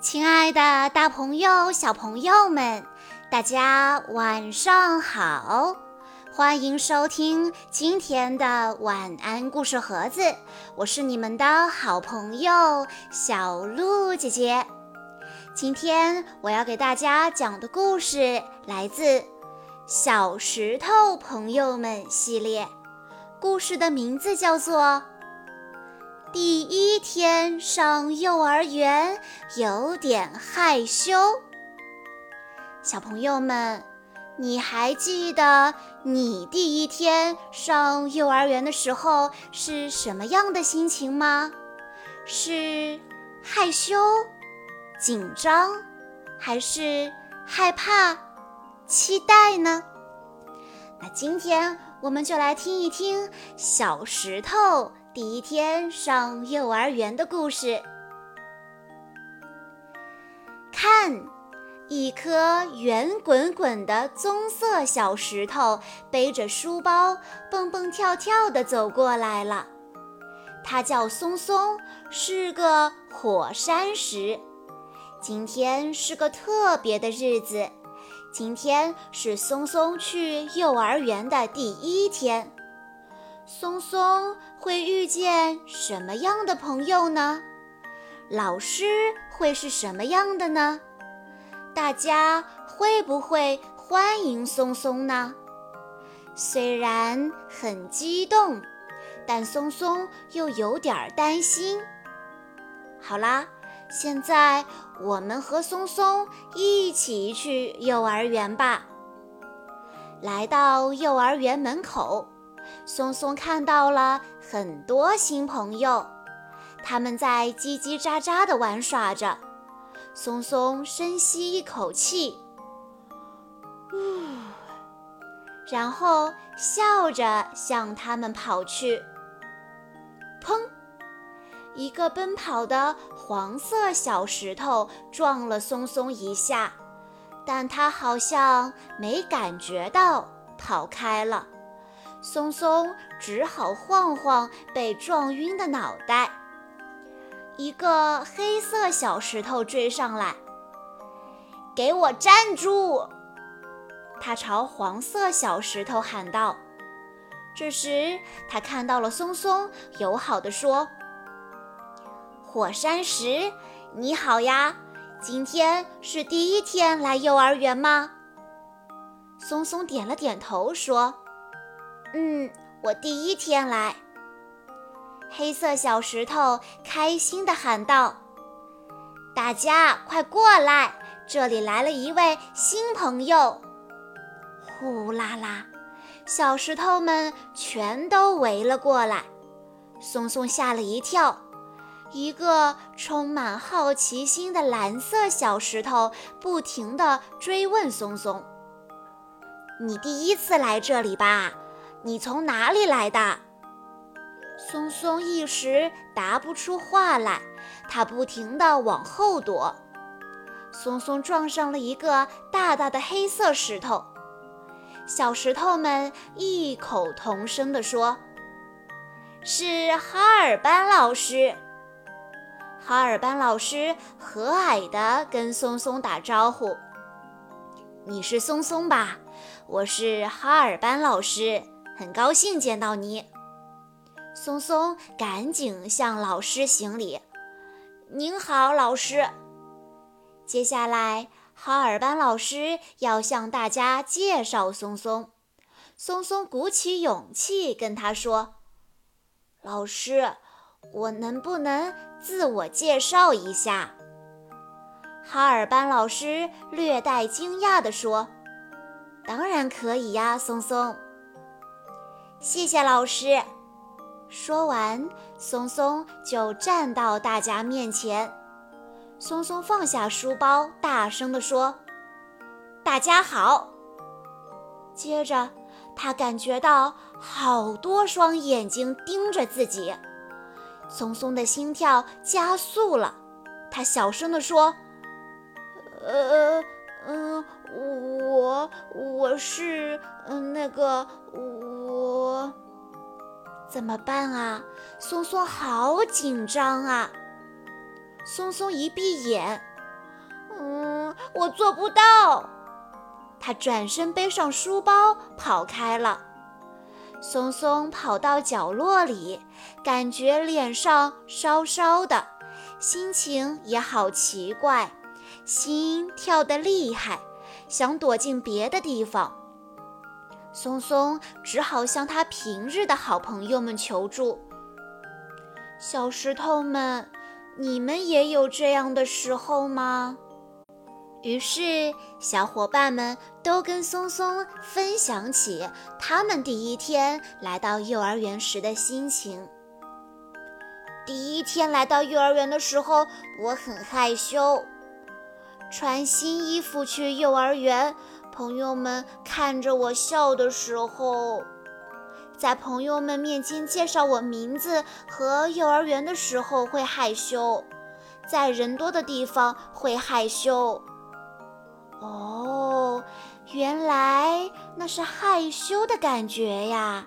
亲爱的，大朋友、小朋友们，大家晚上好！欢迎收听今天的晚安故事盒子，我是你们的好朋友小鹿姐姐。今天我要给大家讲的故事来自《小石头朋友们》系列，故事的名字叫做。第一天上幼儿园，有点害羞。小朋友们，你还记得你第一天上幼儿园的时候是什么样的心情吗？是害羞、紧张，还是害怕、期待呢？那今天我们就来听一听小石头。第一天上幼儿园的故事。看，一颗圆滚滚的棕色小石头背着书包，蹦蹦跳跳地走过来了。它叫松松，是个火山石。今天是个特别的日子，今天是松松去幼儿园的第一天。松松会遇见什么样的朋友呢？老师会是什么样的呢？大家会不会欢迎松松呢？虽然很激动，但松松又有点担心。好啦，现在我们和松松一起去幼儿园吧。来到幼儿园门口。松松看到了很多新朋友，他们在叽叽喳喳地玩耍着。松松深吸一口气，呜，然后笑着向他们跑去。砰！一个奔跑的黄色小石头撞了松松一下，但他好像没感觉到，跑开了。松松只好晃晃被撞晕的脑袋。一个黑色小石头追上来，给我站住！他朝黄色小石头喊道。这时，他看到了松松，友好地说：“火山石，你好呀！今天是第一天来幼儿园吗？”松松点了点头，说。嗯，我第一天来。黑色小石头开心地喊道：“大家快过来，这里来了一位新朋友！”呼啦啦，小石头们全都围了过来。松松吓了一跳，一个充满好奇心的蓝色小石头不停地追问松松：“你第一次来这里吧？”你从哪里来的？松松一时答不出话来，他不停地往后躲。松松撞上了一个大大的黑色石头，小石头们异口同声地说：“是哈尔班老师。”哈尔班老师和蔼地跟松松打招呼：“你是松松吧？我是哈尔班老师。”很高兴见到你，松松赶紧向老师行礼。您好，老师。接下来，哈尔班老师要向大家介绍松松。松松鼓起勇气跟他说：“老师，我能不能自我介绍一下？”哈尔班老师略带惊讶地说：“当然可以呀，松松。”谢谢老师。说完，松松就站到大家面前。松松放下书包，大声地说：“大家好。”接着，他感觉到好多双眼睛盯着自己，松松的心跳加速了。他小声地说：“呃，嗯，我我是嗯那个。”我怎么办啊？松松好紧张啊！松松一闭眼，嗯，我做不到。他转身背上书包跑开了。松松跑到角落里，感觉脸上烧烧的，心情也好奇怪，心跳得厉害，想躲进别的地方。松松只好向他平日的好朋友们求助。小石头们，你们也有这样的时候吗？于是，小伙伴们都跟松松分享起他们第一天来到幼儿园时的心情。第一天来到幼儿园的时候，我很害羞，穿新衣服去幼儿园，朋友们看着我笑的时候，在朋友们面前介绍我名字和幼儿园的时候会害羞，在人多的地方会害羞。哦，原来那是害羞的感觉呀！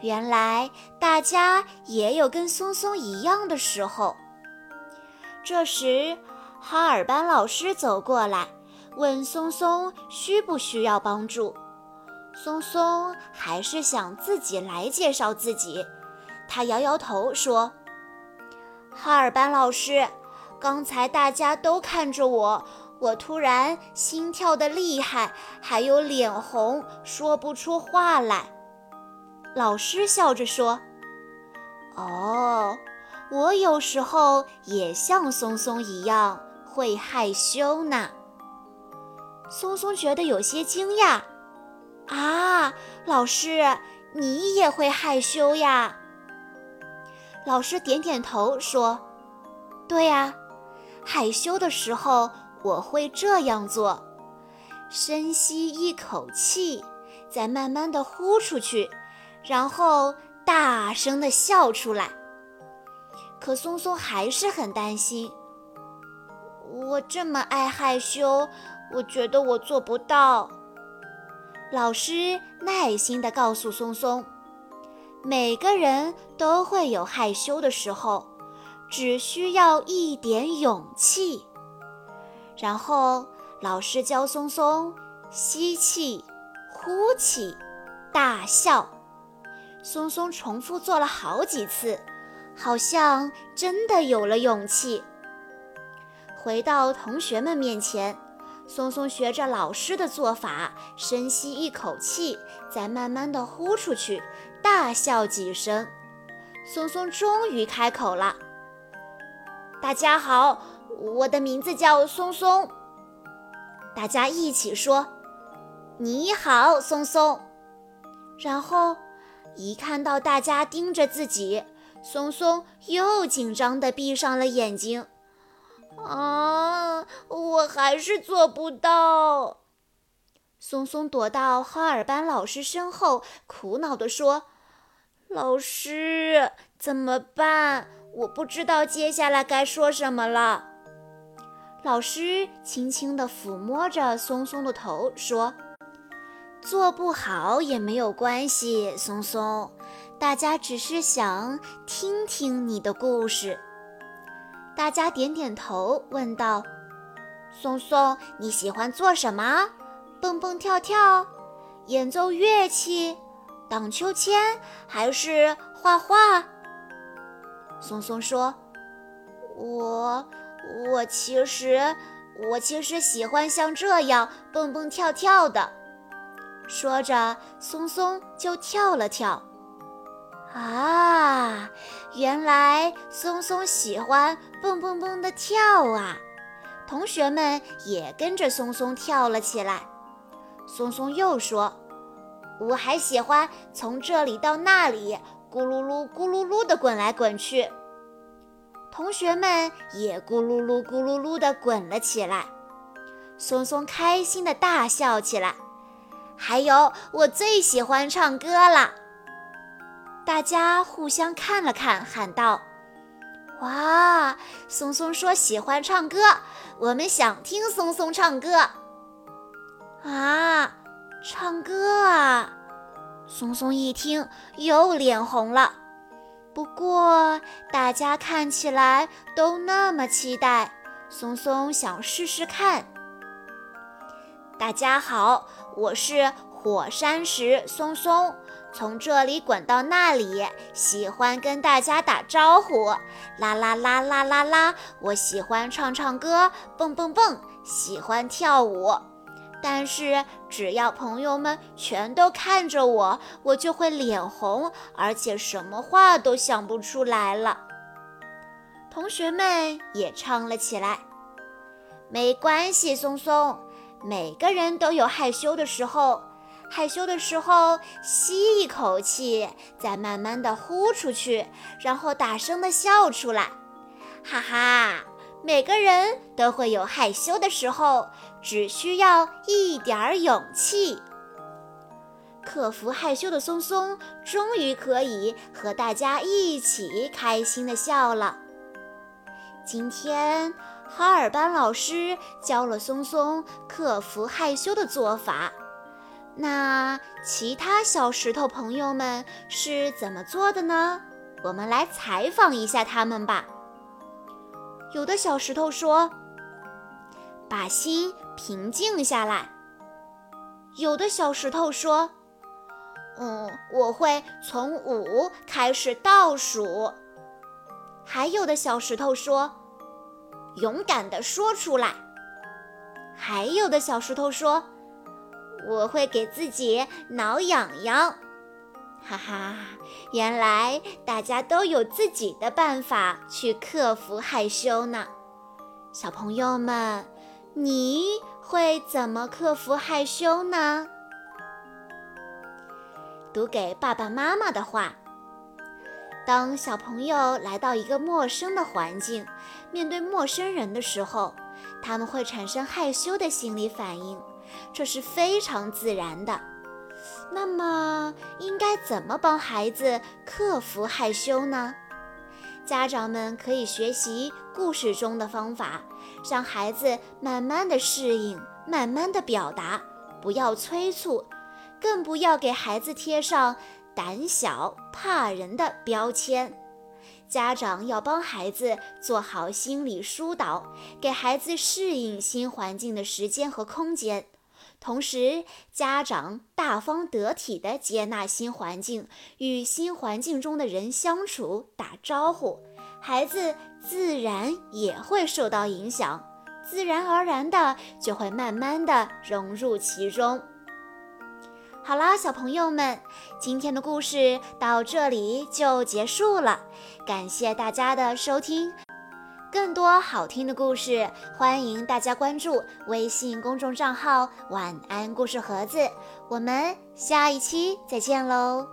原来大家也有跟松松一样的时候。这时，哈尔班老师走过来，问松松需不需要帮助。松松还是想自己来介绍自己，他摇摇头说：“哈尔班老师，刚才大家都看着我。”我突然心跳的厉害，还有脸红，说不出话来。老师笑着说：“哦，我有时候也像松松一样会害羞呢。”松松觉得有些惊讶：“啊，老师，你也会害羞呀？”老师点点头说：“对呀，害羞的时候。”我会这样做：深吸一口气，再慢慢的呼出去，然后大声的笑出来。可松松还是很担心。我这么爱害羞，我觉得我做不到。老师耐心地告诉松松，每个人都会有害羞的时候，只需要一点勇气。然后老师教松松吸气、呼气、大笑。松松重复做了好几次，好像真的有了勇气。回到同学们面前，松松学着老师的做法，深吸一口气，再慢慢的呼出去，大笑几声。松松终于开口了：“大家好。”我的名字叫松松，大家一起说：“你好，松松。”然后一看到大家盯着自己，松松又紧张地闭上了眼睛。啊，还是做不到。松松躲到哈尔班老师身后，苦恼地说：“老师，怎么办？我不知道接下来该说什么了。”老师轻轻地抚摸着松松的头，说：“做不好也没有关系，松松。大家只是想听听你的故事。”大家点点头，问道：“松松，你喜欢做什么？蹦蹦跳跳，演奏乐器，荡秋千，还是画画？”松松说：“我……”我其实，我其实喜欢像这样蹦蹦跳跳的。说着，松松就跳了跳。啊，原来松松喜欢蹦蹦蹦的跳啊！同学们也跟着松松跳了起来。松松又说：“我还喜欢从这里到那里，咕噜噜咕噜噜地滚来滚去。”同学们也咕噜噜咕噜噜地滚了起来，松松开心地大笑起来。还有，我最喜欢唱歌了。大家互相看了看，喊道：“哇！松松说喜欢唱歌，我们想听松松唱歌。”啊，唱歌啊！松松一听又脸红了。不过大家看起来都那么期待，松松想试试看。大家好，我是火山石松松，从这里滚到那里，喜欢跟大家打招呼。啦啦啦啦啦啦，我喜欢唱唱歌，蹦蹦蹦，喜欢跳舞。但是只要朋友们全都看着我，我就会脸红，而且什么话都想不出来了。同学们也唱了起来。没关系，松松。每个人都有害羞的时候，害羞的时候吸一口气，再慢慢的呼出去，然后大声的笑出来，哈哈！每个人都会有害羞的时候，只需要一点儿勇气。克服害羞的松松，终于可以和大家一起开心的笑了。今天。哈尔班老师教了松松克服害羞的做法，那其他小石头朋友们是怎么做的呢？我们来采访一下他们吧。有的小石头说：“把心平静下来。”有的小石头说：“嗯，我会从五开始倒数。”还有的小石头说。勇敢地说出来。还有的小石头说：“我会给自己挠痒痒。”哈哈，原来大家都有自己的办法去克服害羞呢。小朋友们，你会怎么克服害羞呢？读给爸爸妈妈的话。当小朋友来到一个陌生的环境，面对陌生人的时候，他们会产生害羞的心理反应，这是非常自然的。那么，应该怎么帮孩子克服害羞呢？家长们可以学习故事中的方法，让孩子慢慢的适应，慢慢的表达，不要催促，更不要给孩子贴上。胆小怕人的标签，家长要帮孩子做好心理疏导，给孩子适应新环境的时间和空间。同时，家长大方得体地接纳新环境，与新环境中的人相处、打招呼，孩子自然也会受到影响，自然而然的就会慢慢的融入其中。好啦，小朋友们，今天的故事到这里就结束了。感谢大家的收听，更多好听的故事，欢迎大家关注微信公众账号“晚安故事盒子”。我们下一期再见喽！